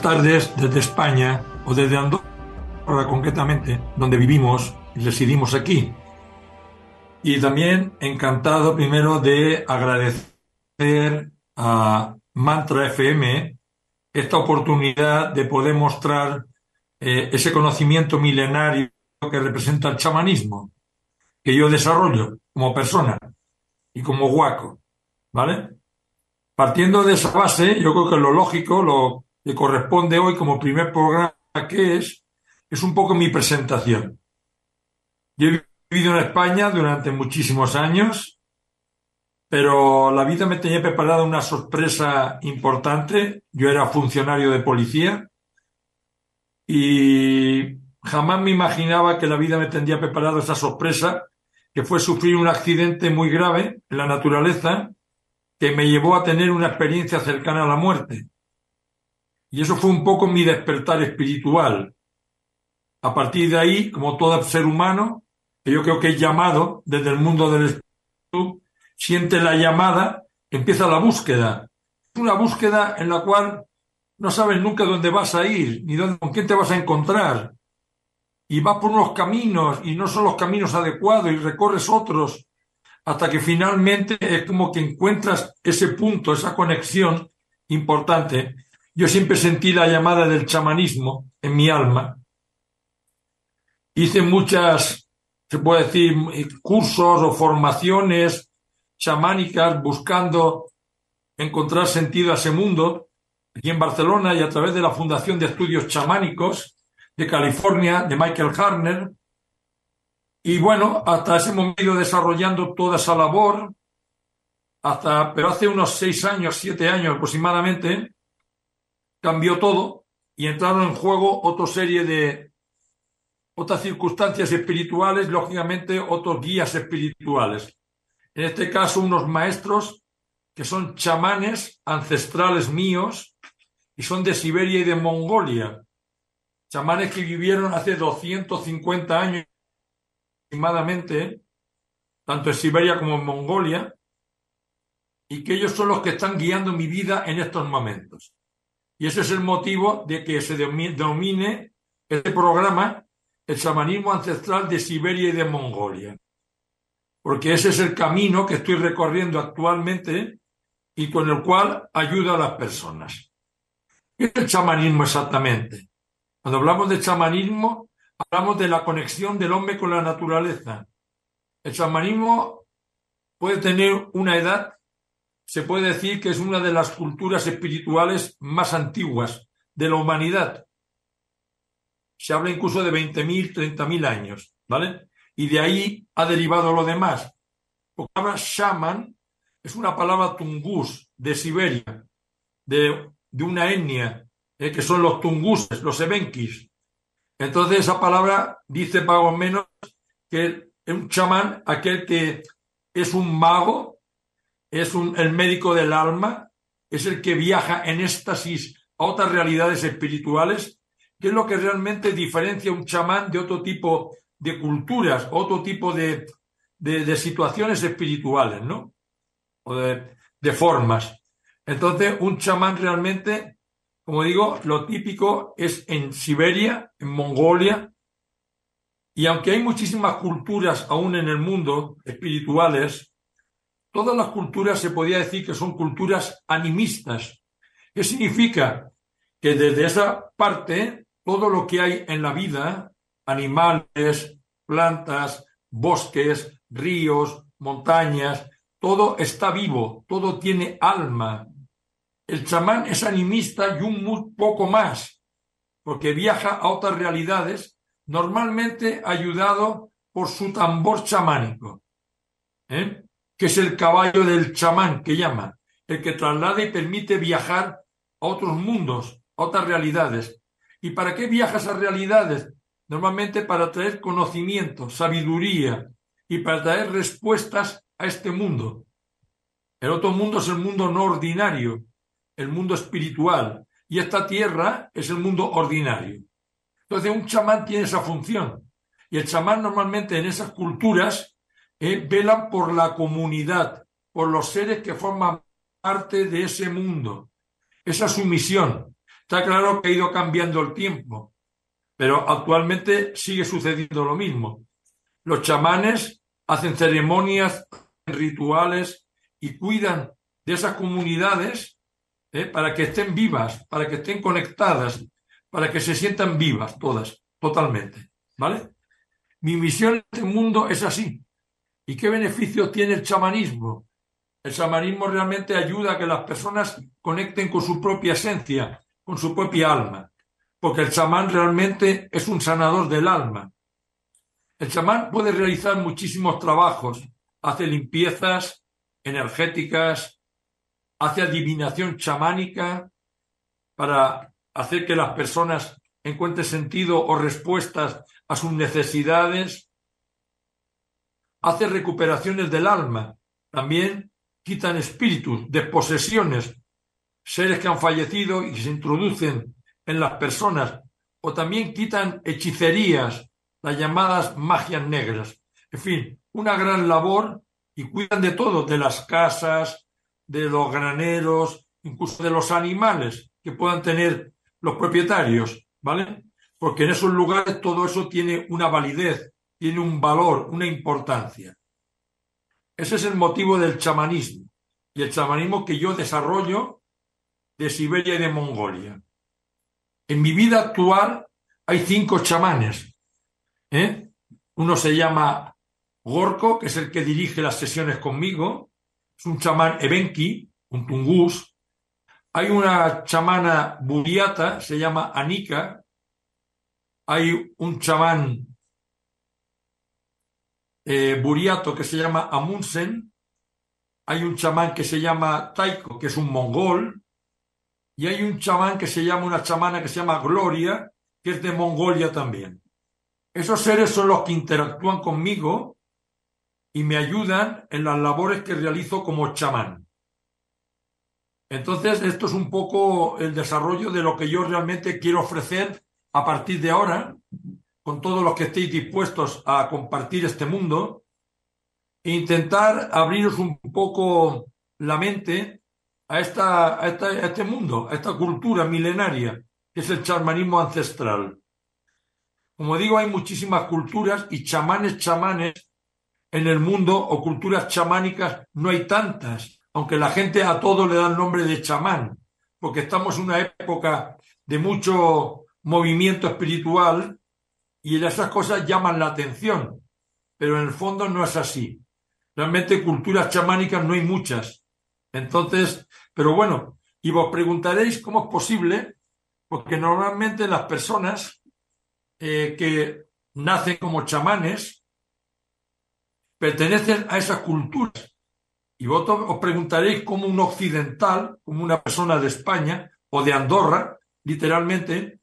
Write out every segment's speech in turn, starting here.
Tardes desde España o desde Andorra concretamente, donde vivimos y residimos aquí. Y también encantado primero de agradecer a Mantra FM esta oportunidad de poder mostrar eh, ese conocimiento milenario que representa el chamanismo, que yo desarrollo como persona y como guaco, ¿vale? Partiendo de esa base, yo creo que lo lógico, lo que corresponde hoy como primer programa que es, es un poco mi presentación. Yo he vivido en España durante muchísimos años, pero la vida me tenía preparada una sorpresa importante. Yo era funcionario de policía y jamás me imaginaba que la vida me tendría preparado esa sorpresa, que fue sufrir un accidente muy grave en la naturaleza que me llevó a tener una experiencia cercana a la muerte. Y eso fue un poco mi despertar espiritual. A partir de ahí, como todo ser humano, que yo creo que es llamado desde el mundo del espíritu, siente la llamada, empieza la búsqueda. Una búsqueda en la cual no sabes nunca dónde vas a ir, ni con quién te vas a encontrar. Y vas por unos caminos, y no son los caminos adecuados, y recorres otros, hasta que finalmente es como que encuentras ese punto, esa conexión importante yo siempre sentí la llamada del chamanismo en mi alma. Hice muchas, se puede decir, cursos o formaciones chamánicas buscando encontrar sentido a ese mundo aquí en Barcelona y a través de la Fundación de Estudios Chamánicos de California, de Michael Harner. Y bueno, hasta ese momento desarrollando toda esa labor, hasta, pero hace unos seis años, siete años aproximadamente, cambió todo y entraron en juego otra serie de otras circunstancias espirituales, lógicamente otros guías espirituales. En este caso, unos maestros que son chamanes ancestrales míos y son de Siberia y de Mongolia. Chamanes que vivieron hace 250 años aproximadamente, tanto en Siberia como en Mongolia, y que ellos son los que están guiando mi vida en estos momentos. Y ese es el motivo de que se domine este programa el chamanismo ancestral de Siberia y de Mongolia. Porque ese es el camino que estoy recorriendo actualmente y con el cual ayuda a las personas. ¿Qué es el chamanismo exactamente? Cuando hablamos de chamanismo, hablamos de la conexión del hombre con la naturaleza. El chamanismo puede tener una edad se puede decir que es una de las culturas espirituales más antiguas de la humanidad. Se habla incluso de 20.000, 30.000 años, ¿vale? Y de ahí ha derivado lo demás. La palabra shaman es una palabra tungus de Siberia, de, una etnia, eh, que son los tunguses, los ebenkis. Entonces esa palabra dice más menos que es un chamán, aquel que es un mago es el médico del alma, es el que viaja en éxtasis a otras realidades espirituales, que es lo que realmente diferencia un chamán de otro tipo de culturas, otro tipo de, de, situaciones espirituales, ¿no? O de, de formas. Entonces, un chamán realmente, como digo, lo típico es en Siberia, en Mongolia, y aunque hay muchísimas culturas aún en el mundo espirituales, todas las culturas se podía decir que son culturas animistas. ¿Qué significa? Que desde esa parte, todo lo que hay en la vida, animales, plantas, bosques, ríos, montañas, todo está vivo, todo tiene alma. El chamán es animista y un muy poco más, porque viaja a otras realidades, normalmente ayudado por su tambor chamánico, ¿eh? Que es el caballo del chamán que llama, el que traslada y permite viajar a otros mundos, a otras realidades. ¿Y para qué viaja a realidades? Normalmente para traer conocimiento, sabiduría y para traer respuestas a este mundo. El otro mundo es el mundo no ordinario, el mundo espiritual, y esta tierra es el mundo ordinario. Entonces un chamán tiene esa función. Y el chamán normalmente en esas culturas eh, velan por la comunidad, por los seres que forman parte de ese mundo. Esa es su misión. Está claro que ha ido cambiando el tiempo, pero actualmente sigue sucediendo lo mismo. Los chamanes hacen ceremonias, rituales y cuidan de esas comunidades eh, para que estén vivas, para que estén conectadas, para que se sientan vivas todas, totalmente. ¿Vale? Mi misión en este mundo es así. ¿Y qué beneficio tiene el chamanismo? El chamanismo realmente ayuda a que las personas conecten con su propia esencia, con su propia alma, porque el chamán realmente es un sanador del alma. El chamán puede realizar muchísimos trabajos, hace limpiezas energéticas, hace adivinación chamánica para hacer que las personas encuentren sentido o respuestas a sus necesidades, hace recuperaciones del alma, también quitan espíritus, desposesiones, seres que han fallecido y se introducen en las personas, o también quitan hechicerías, las llamadas magias negras. En fin, una gran labor y cuidan de todo, de las casas, de los graneros, incluso de los animales que puedan tener los propietarios, ¿vale? Porque en esos lugares todo eso tiene una validez, tiene un valor, una importancia. Ese es el motivo del chamanismo y el chamanismo que yo desarrollo de Siberia y de Mongolia. En mi vida actual hay cinco chamanes. ¿eh? Uno se llama Gorko, que es el que dirige las sesiones conmigo. Es un chamán Ebenki, un tungus. Hay una chamana buriata, se llama Anika. Hay un chamán eh, buriato que se llama Amundsen. Hay un chamán que se llama Taiko, que es un mongol. Y hay un chamán que se llama, una chamana que se llama Gloria, que es de Mongolia también. Esos seres son los que interactúan conmigo y me ayudan en las labores que realizo como chamán. Entonces, esto es un poco el desarrollo de lo que yo realmente quiero ofrecer a partir de ahora, con todos los que estéis dispuestos a compartir este mundo, e intentar abriros un poco la mente a, esta, a, este mundo, a esta cultura milenaria, que es el chamanismo ancestral. Como digo, hay muchísimas culturas y chamanes, chamanes en el mundo o culturas chamánicas no hay tantas, aunque la gente a todo le da el nombre de chamán, porque estamos en una época de mucho movimiento espiritual y esas cosas llaman la atención, pero en el fondo no es así. Realmente culturas chamánicas no hay muchas. Entonces, pero bueno, y vos preguntaréis cómo es posible, porque normalmente las personas eh, que nacen como chamanes, pertenecen a esas culturas. Y vosotros os preguntaréis cómo un occidental, como una persona de España o de Andorra, literalmente,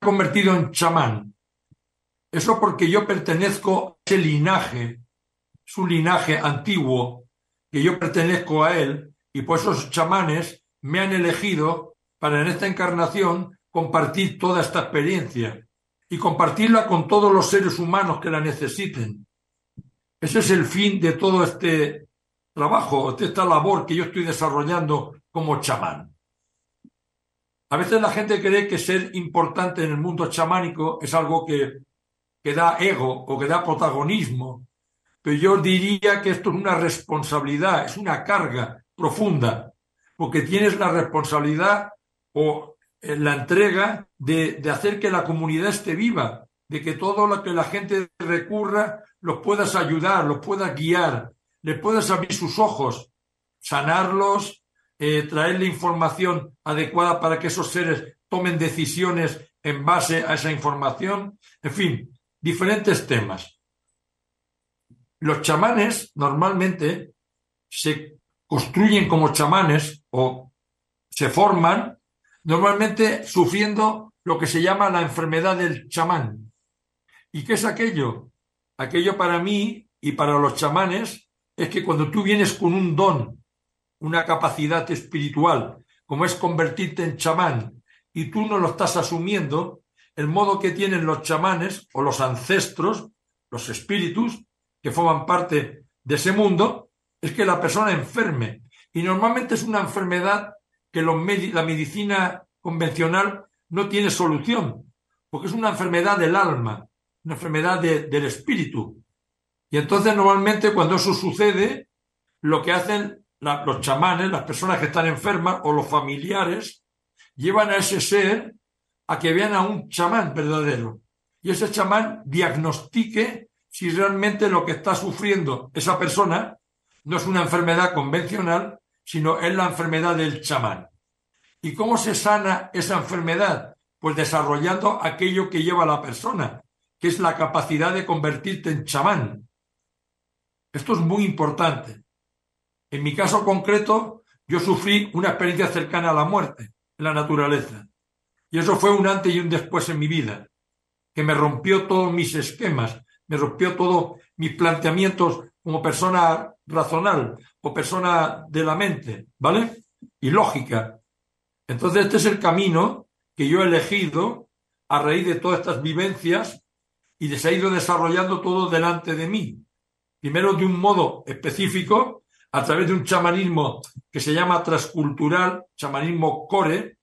convertido en chamán. Eso porque yo pertenezco a ese linaje, su linaje antiguo, que yo pertenezco a él, y por esos chamanes me han elegido para en esta encarnación compartir toda esta experiencia y compartirla con todos los seres humanos que la necesiten. Ese es el fin de todo este trabajo, de esta labor que yo estoy desarrollando como chamán. A veces la gente cree que ser importante en el mundo chamánico es algo que, que da ego o que da protagonismo. pero yo diría que esto es una responsabilidad, es una carga profunda, porque tienes la responsabilidad o eh, la entrega de, hacer que la comunidad esté viva, de que todo lo que la gente recurra los puedas ayudar, los puedas guiar, le puedas abrir sus ojos, sanarlos, eh, traerle información adecuada para que esos seres tomen decisiones en base a esa información, en fin, diferentes temas. Los chamanes normalmente se construyen como chamanes o se forman normalmente sufriendo lo que se llama la enfermedad del chamán. ¿Y qué es aquello? Aquello para mí y para los chamanes es que cuando tú vienes con un don, una capacidad espiritual, como es convertirte en chamán, y tú no lo estás asumiendo, el modo que tienen los chamanes o los ancestros, los espíritus, que forman parte de ese mundo, es que la persona enferme. Y normalmente es una enfermedad que la medicina convencional no tiene solución, porque es una enfermedad del alma, una enfermedad del espíritu. Y entonces normalmente cuando eso sucede, lo que hacen los chamanes, las personas que están enfermas o los familiares, llevan a ese ser a que vean a un chamán verdadero. Y ese chamán diagnostique si realmente lo que está sufriendo esa persona no es una enfermedad convencional, sino es la enfermedad del chamán. ¿Y cómo se sana esa enfermedad? Pues desarrollando aquello que lleva a la persona, que es la capacidad de convertirte en chamán. Esto es muy importante. En mi caso concreto, yo sufrí una experiencia cercana a la muerte en la naturaleza. Y eso fue un antes y un después en mi vida, que me rompió todos mis esquemas, me rompió todos mis planteamientos como persona razonal o persona de la mente, ¿vale? Y lógica. Entonces este es el camino que yo he elegido a raíz de todas estas vivencias y se ha ido desarrollando todo delante de mí. Primero de un modo específico, a través de un chamanismo que se llama transcultural, chamanismo core,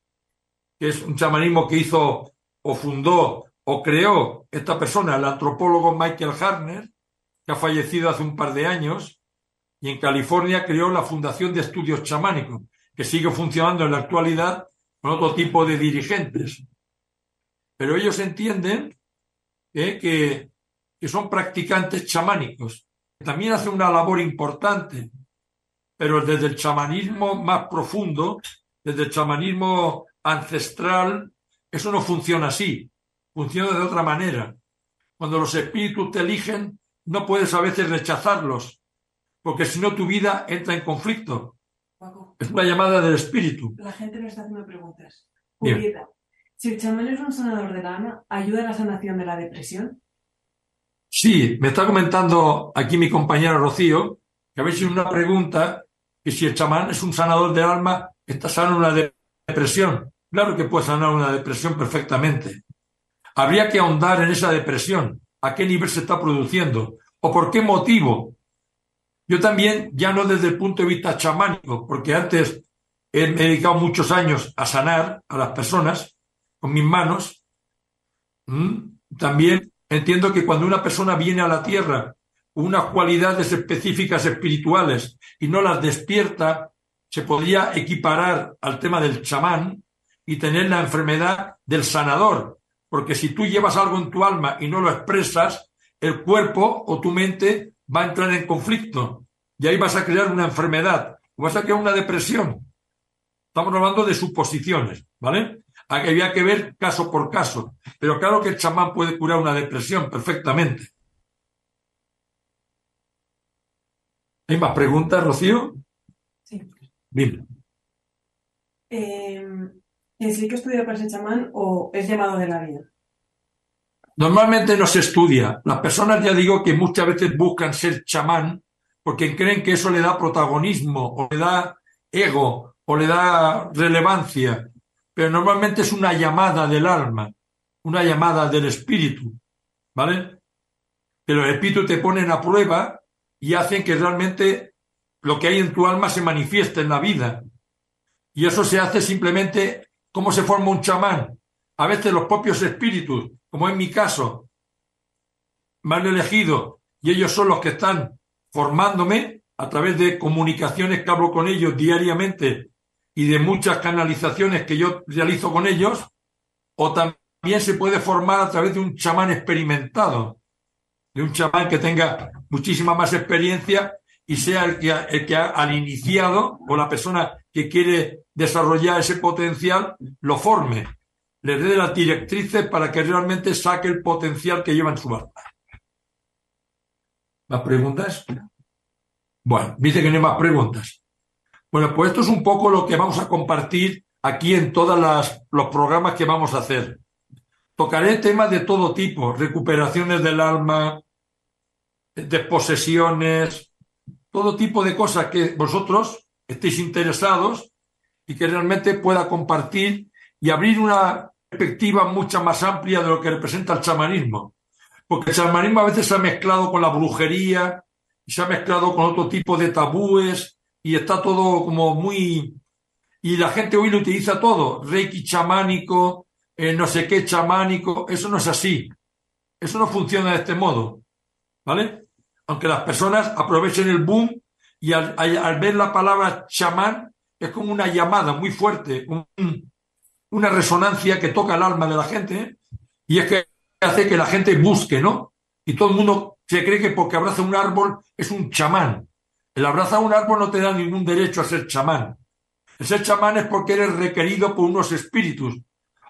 que es un chamanismo que hizo o fundó o creó esta persona, el antropólogo Michael Harner, que ha fallecido hace un par de años, y en California creó la Fundación de Estudios Chamánicos, que sigue funcionando en la actualidad con otro tipo de dirigentes. Pero ellos entienden ¿eh? que, que son practicantes chamánicos. También hacen una labor importante, pero desde el chamanismo más profundo, desde el chamanismo ancestral, eso no funciona así, funciona de otra manera. Cuando los espíritus te eligen, no puedes a veces rechazarlos, porque si no tu vida entra en conflicto. es una llamada del espíritu. La gente nos está haciendo preguntas. Julieta, si el chamán es un sanador de alma, ¿ayuda a la sanación de la depresión? Sí, me está comentando aquí mi compañera Rocío, que a veces una pregunta, que si el chamán es un sanador del alma, está sano una depresión. Claro que puede sanar una depresión perfectamente. Habría que ahondar en esa depresión, a qué nivel se está produciendo o por qué motivo. Yo también, ya no desde el punto de vista chamánico, porque antes he dedicado muchos años a sanar a las personas con mis manos, también entiendo que cuando una persona viene a la tierra unas cualidades específicas espirituales y no las despierta, se podría equiparar al tema del chamán y tener la enfermedad del sanador, porque si tú llevas algo en tu alma y no lo expresas, el cuerpo o tu mente va a entrar en conflicto y ahí vas a crear una enfermedad, vas a crear una depresión. Estamos hablando de suposiciones, ¿vale? Había que ver caso por caso, pero claro que el chamán puede curar una depresión perfectamente. ¿Hay más preguntas, Rocío? Sí. Dime. Eh, ¿Es el que estudia para ser chamán o es llamado de la vida? Normalmente no se estudia. Las personas, ya digo, que muchas veces buscan ser chamán porque creen que eso le da protagonismo o le da ego o le da relevancia. Pero normalmente es una llamada del alma, una llamada del espíritu. ¿Vale? Que los espíritus te ponen a prueba y hacen que realmente lo que hay en tu alma se manifieste en la vida. Y eso se hace simplemente ¿Cómo se forma un chamán? A veces los propios espíritus, como en mi caso, me han elegido y ellos son los que están formándome a través de comunicaciones que hablo con ellos diariamente y de muchas canalizaciones que yo realizo con ellos, o también se puede formar a través de un chamán experimentado, de un chamán que tenga muchísima más experiencia y sea el que, el que al iniciado o la persona que quiere desarrollar ese potencial lo forme, le dé las directrices para que realmente saque el potencial que lleva en su alma. ¿Más preguntas? Bueno, dice que no hay más preguntas. Bueno, pues esto es un poco lo que vamos a compartir aquí en todos los programas que vamos a hacer. Tocaré temas de todo tipo, recuperaciones del alma, desposesiones, todo tipo de cosas que vosotros estéis interesados y que realmente pueda compartir y abrir una perspectiva mucho más amplia de lo que representa el chamanismo. Porque el chamanismo a veces se ha mezclado con la brujería, se ha mezclado con otro tipo de tabúes, y está todo como muy... Y la gente hoy lo utiliza todo, reiki chamánico, eh, no sé qué chamánico, eso no es así. Eso no funciona de este modo. ¿Vale? Aunque las personas aprovechen el boom y al, ver la palabra chamán es como una llamada muy fuerte, una resonancia que toca el alma de la gente y es que hace que la gente busque, ¿no? Y todo el mundo se cree que porque abraza un árbol es un chamán. El abrazar un árbol no te da ningún derecho a ser chamán. El ser chamán es porque eres requerido por unos espíritus,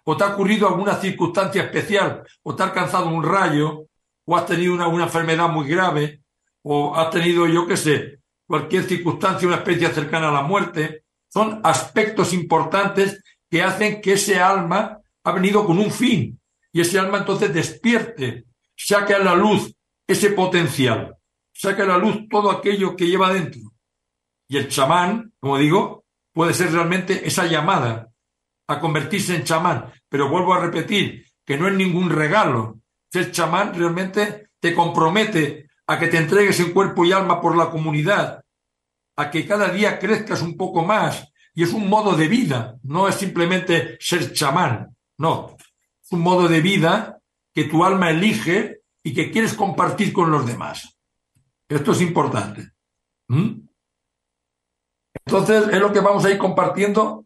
o te ha ocurrido alguna circunstancia especial, o te ha alcanzado un rayo, o has tenido una, una enfermedad muy grave, o has tenido, yo qué sé, cualquier circunstancia, una especie cercana a la muerte. Son aspectos importantes que hacen que ese alma ha venido con un fin, y ese alma entonces despierte, saque a la luz ese potencial, saque a la luz todo aquello que lleva dentro. Y el chamán, como digo, puede ser realmente esa llamada a convertirse en chamán. Pero vuelvo a repetir que no es ningún regalo. Ser chamán realmente te compromete a que te entregues en cuerpo y alma por la comunidad, a que cada día crezcas un poco más. Y es un modo de vida, no es simplemente ser chamán, no, un modo de vida que tu alma elige y que quieres compartir con los demás. Esto es importante. ¿Mm? Entonces, es lo que vamos a ir compartiendo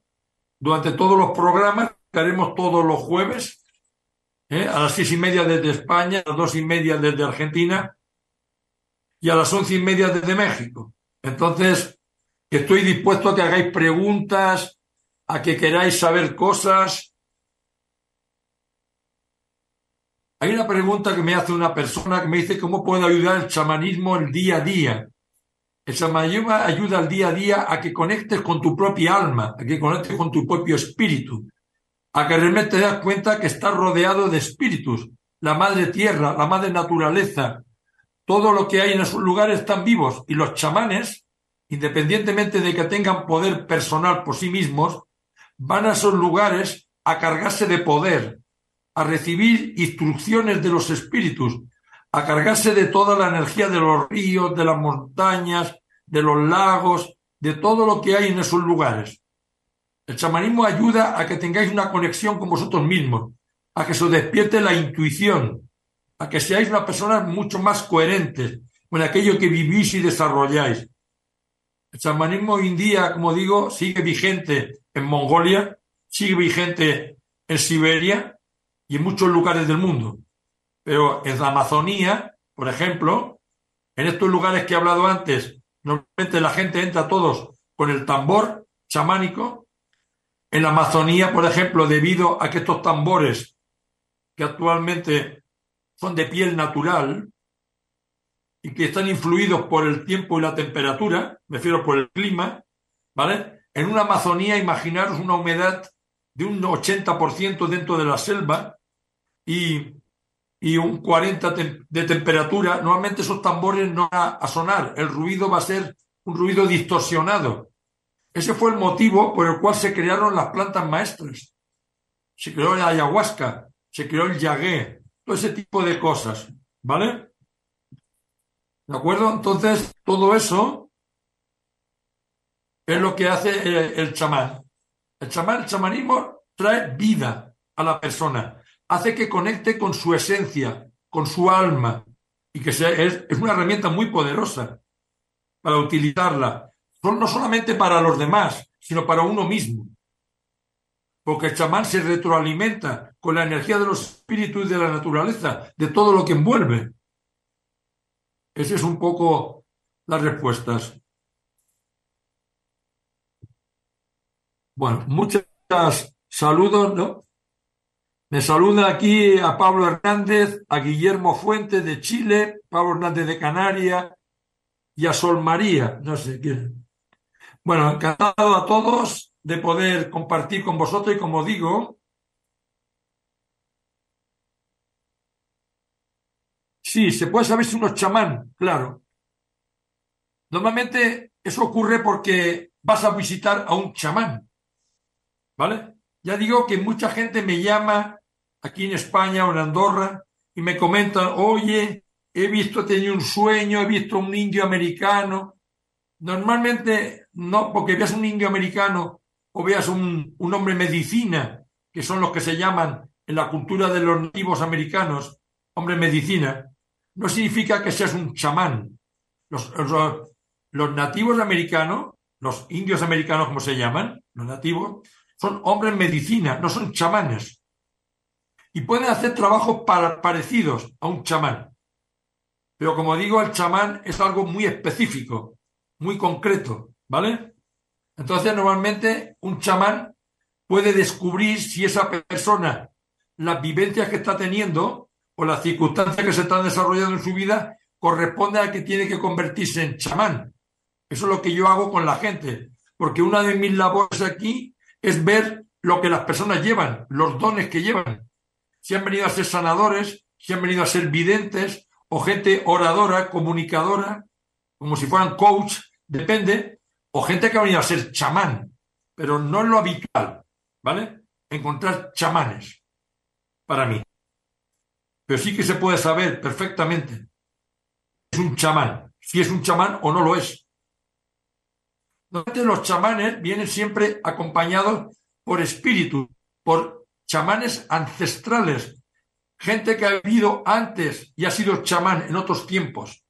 durante todos los programas que haremos todos los jueves, ¿eh? a las seis y media desde España, a las dos y media desde Argentina y a las once y media desde México. Entonces, estoy dispuesto a que hagáis preguntas, a que queráis saber cosas, Hay una pregunta que me hace una persona que me dice cómo puedo ayudar el chamanismo el día a día. El chamanismo ayuda al día a día a que conectes con tu propia alma, a que conectes con tu propio espíritu, a que realmente te das cuenta que estás rodeado de espíritus, la madre tierra, la madre naturaleza, todo lo que hay en esos lugares están vivos y los chamanes, independientemente de que tengan poder personal por sí mismos, van a esos lugares a cargarse de poder, a recibir instrucciones de los espíritus, a cargarse de toda la energía de los ríos, de las montañas, de los lagos, de todo lo que hay en esos lugares. El chamanismo ayuda a que tengáis una conexión con vosotros mismos, a que se despierte la intuición, a que seáis una persona mucho más coherentes con aquello que vivís y desarrolláis. El chamanismo hoy en día, como digo, sigue vigente en Mongolia, sigue vigente en Siberia, y en muchos lugares del mundo. Pero en la Amazonía, por ejemplo, en estos lugares que he hablado antes, normalmente la gente entra todos con el tambor chamánico. En la Amazonía, por ejemplo, debido a que estos tambores, que actualmente son de piel natural y que están influidos por el tiempo y la temperatura, me refiero por el clima, ¿vale? En una Amazonía, imaginaros una humedad de un 80% dentro de la selva, y, un 40 de temperatura, normalmente esos tambores no van a sonar, el ruido va a ser un ruido distorsionado. Ese fue el motivo por el cual se crearon las plantas maestras. Se creó la ayahuasca, se creó el yagué, todo ese tipo de cosas, ¿vale? ¿De acuerdo? Entonces, todo eso es lo que hace el, chamán. El chamán, el chamanismo trae vida a la persona hace que conecte con su esencia, con su alma, y que es, es una herramienta muy poderosa para utilizarla, no solamente para los demás, sino para uno mismo. Porque el chamán se retroalimenta con la energía de los espíritus y de la naturaleza, de todo lo que envuelve. Esa es un poco las respuestas. Bueno, muchas saludos, ¿no? Me saluda aquí a Pablo Hernández, a Guillermo Fuentes de Chile, Pablo Hernández de Canarias y a Sol María, no sé quién. Bueno, encantado a todos de poder compartir con vosotros y como digo, sí, se puede saber si uno es chamán, claro. Normalmente eso ocurre porque vas a visitar a un chamán, ¿vale? Ya digo que mucha gente me llama aquí en España o en Andorra y me comentan, oye, he visto, he tenido un sueño, he visto un indio americano. Normalmente no, porque veas un indio americano o veas un, un hombre medicina, que son los que se llaman en la cultura de los nativos americanos, hombre medicina, no significa que seas un chamán. Los, nativos americanos, los indios americanos como se llaman, los nativos, son hombres medicina, no son chamanes. Y pueden hacer trabajos para, parecidos a un chamán. Pero como digo, el chamán es algo muy específico, muy concreto, ¿vale? Entonces, normalmente un chamán puede descubrir si esa persona, las vivencias que está teniendo o las circunstancias que se están desarrollando en su vida, corresponde a que tiene que convertirse en chamán. Eso es lo que yo hago con la gente, porque una de mis labores aquí es ver lo que las personas llevan, los dones que llevan. Si han venido a ser sanadores, si han venido a ser videntes o gente oradora, comunicadora, como si fueran coach, depende, o gente que ha venido a ser chamán, pero no es lo habitual, ¿vale? Encontrar chamanes, para mí. Pero sí que se puede saber perfectamente es un chamán, si es un chamán o no lo es. Normalmente los chamanes vienen siempre acompañados por espíritus, por chamanes ancestrales, gente que ha vivido antes y ha sido chamán en otros tiempos.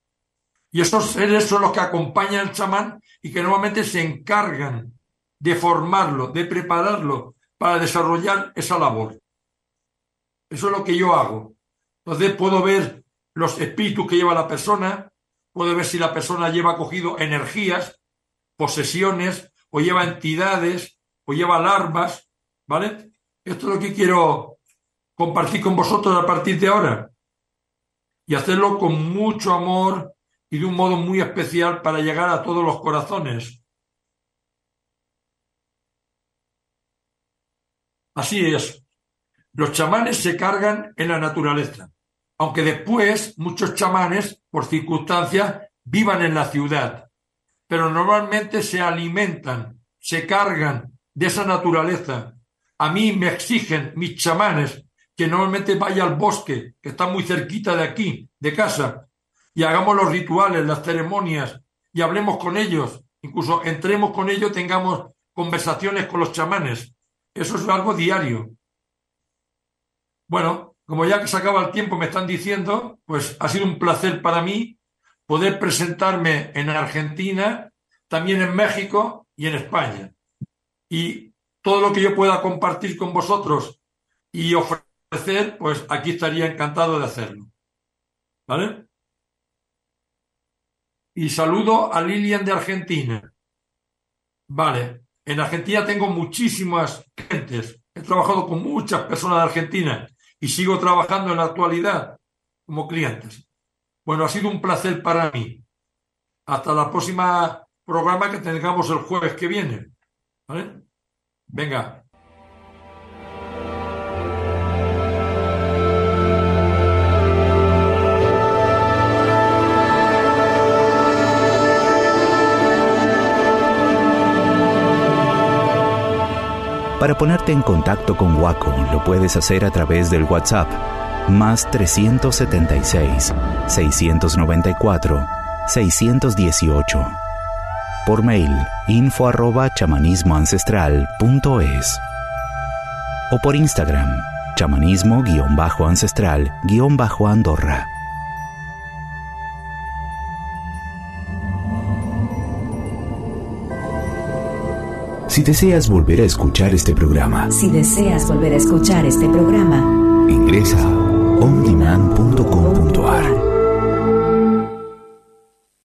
Y esos seres son los que acompañan al chamán y que normalmente se encargan de formarlo, de prepararlo para desarrollar esa labor. Eso es lo que yo hago. Entonces puedo ver los espíritus que lleva la persona, puedo ver si la persona lleva cogido energías, posesiones, o lleva entidades, o lleva larvas, ¿vale? Esto es lo que quiero compartir con vosotros a partir de ahora. Y hacerlo con mucho amor y de un modo muy especial para llegar a todos los corazones. Así es. Los chamanes se cargan en la naturaleza, aunque después muchos chamanes, por circunstancias, vivan en la ciudad pero normalmente se alimentan, se cargan de esa naturaleza. A mí me exigen mis chamanes que normalmente vaya al bosque, que está muy cerquita de aquí, de casa, y hagamos los rituales, las ceremonias, y hablemos con ellos, incluso entremos con ellos, tengamos conversaciones con los chamanes. Eso es algo diario. Bueno, como ya que se acaba el tiempo, me están diciendo, pues ha sido un placer para mí poder presentarme en Argentina, también en México y en España. Y todo lo que yo pueda compartir con vosotros y ofrecer, pues aquí estaría encantado de hacerlo. ¿Vale? Y saludo a Lilian de Argentina. Vale, en Argentina tengo muchísimas gentes. He trabajado con muchas personas de Argentina y sigo trabajando en la actualidad como clientes. Bueno, ha sido un placer para mí. Hasta la próxima programa que tengamos el jueves que viene. Venga. Para ponerte en contacto con Waco, lo puedes hacer a través del WhatsApp más 376 694 618. Por mail info arroba chamanismoancestral.es o por Instagram chamanismo-ancestral-andorra. Si deseas volver a escuchar este programa, Si deseas volver a escuchar este programa, ingresa a ondemand.com